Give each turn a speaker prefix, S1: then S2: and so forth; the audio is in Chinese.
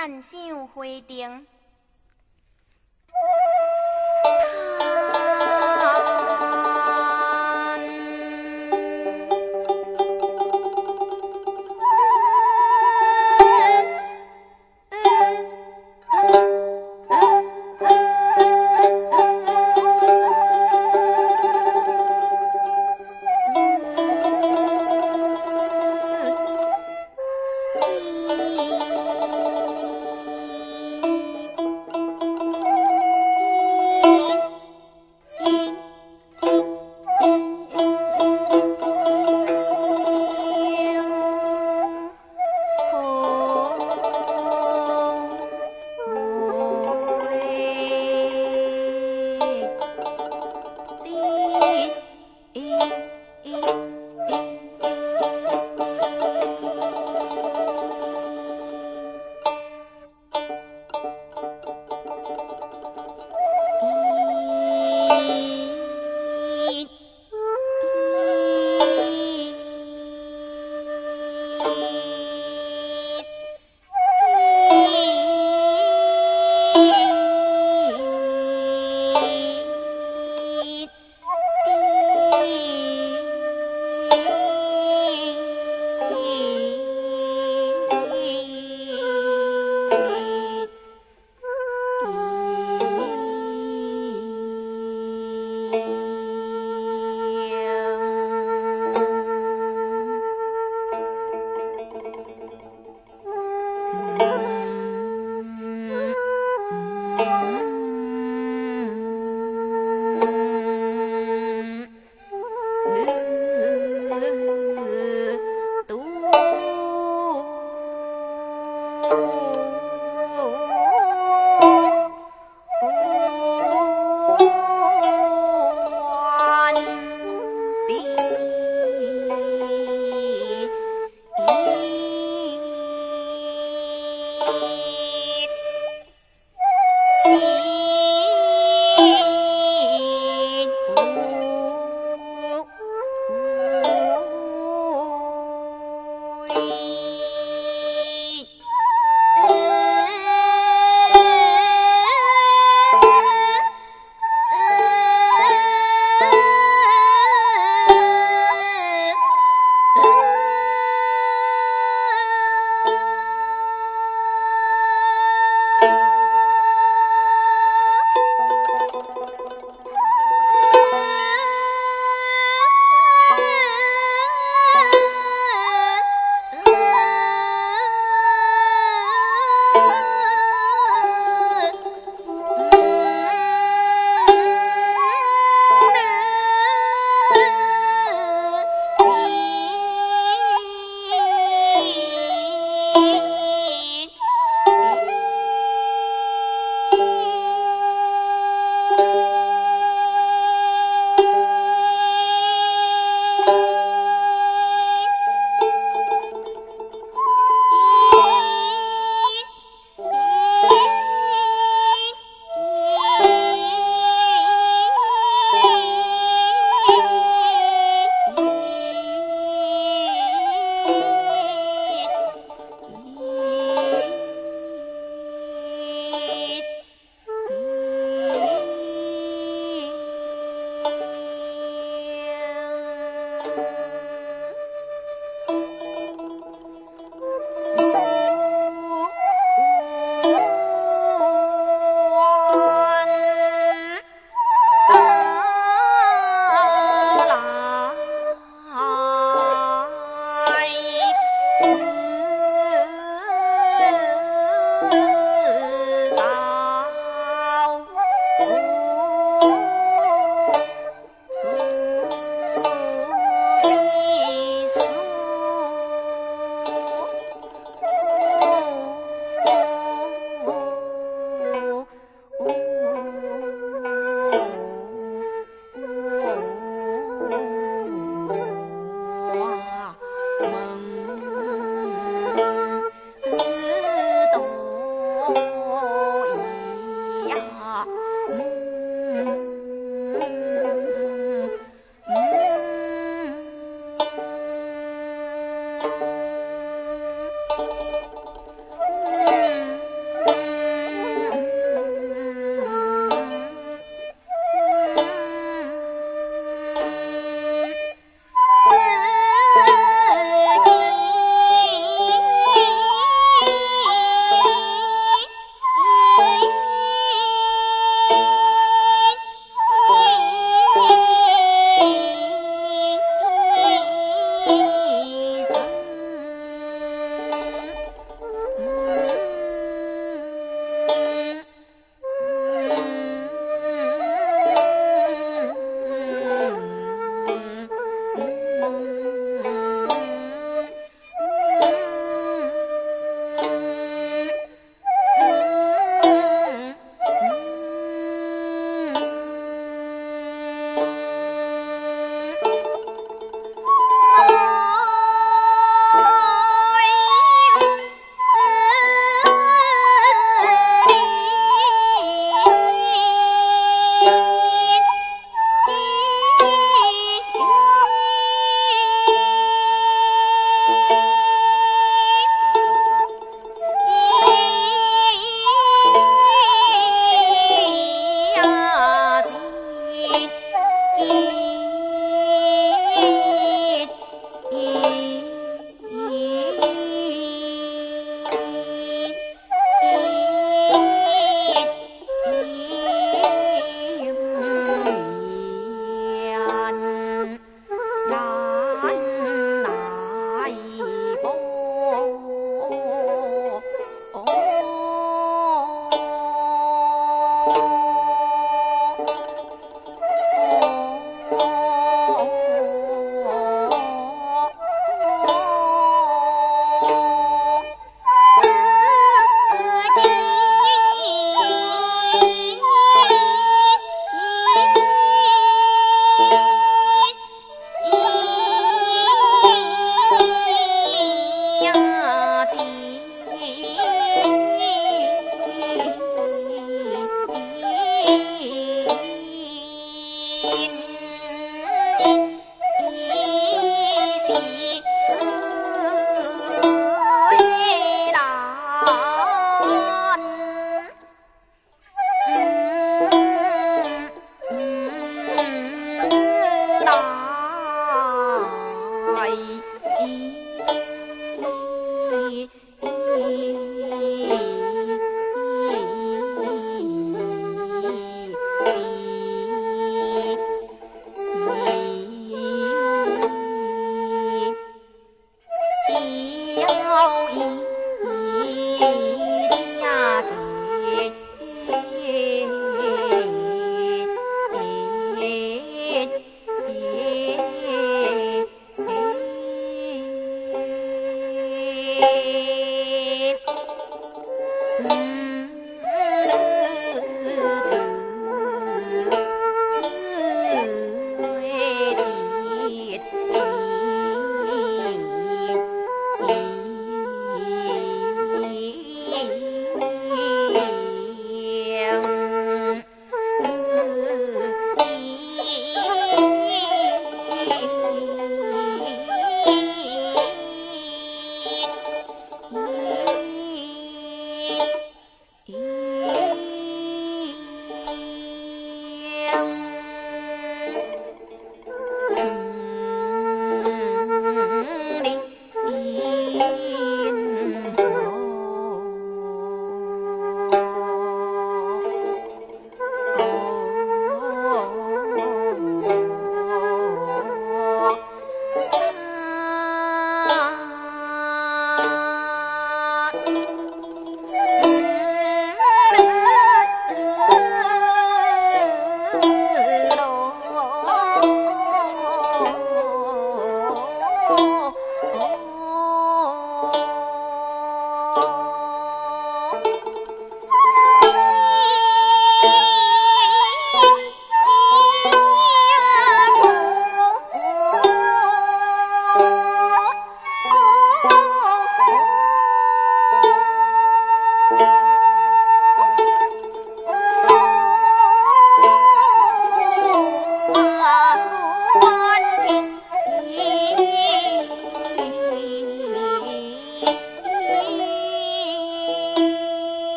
S1: 暗香灰灯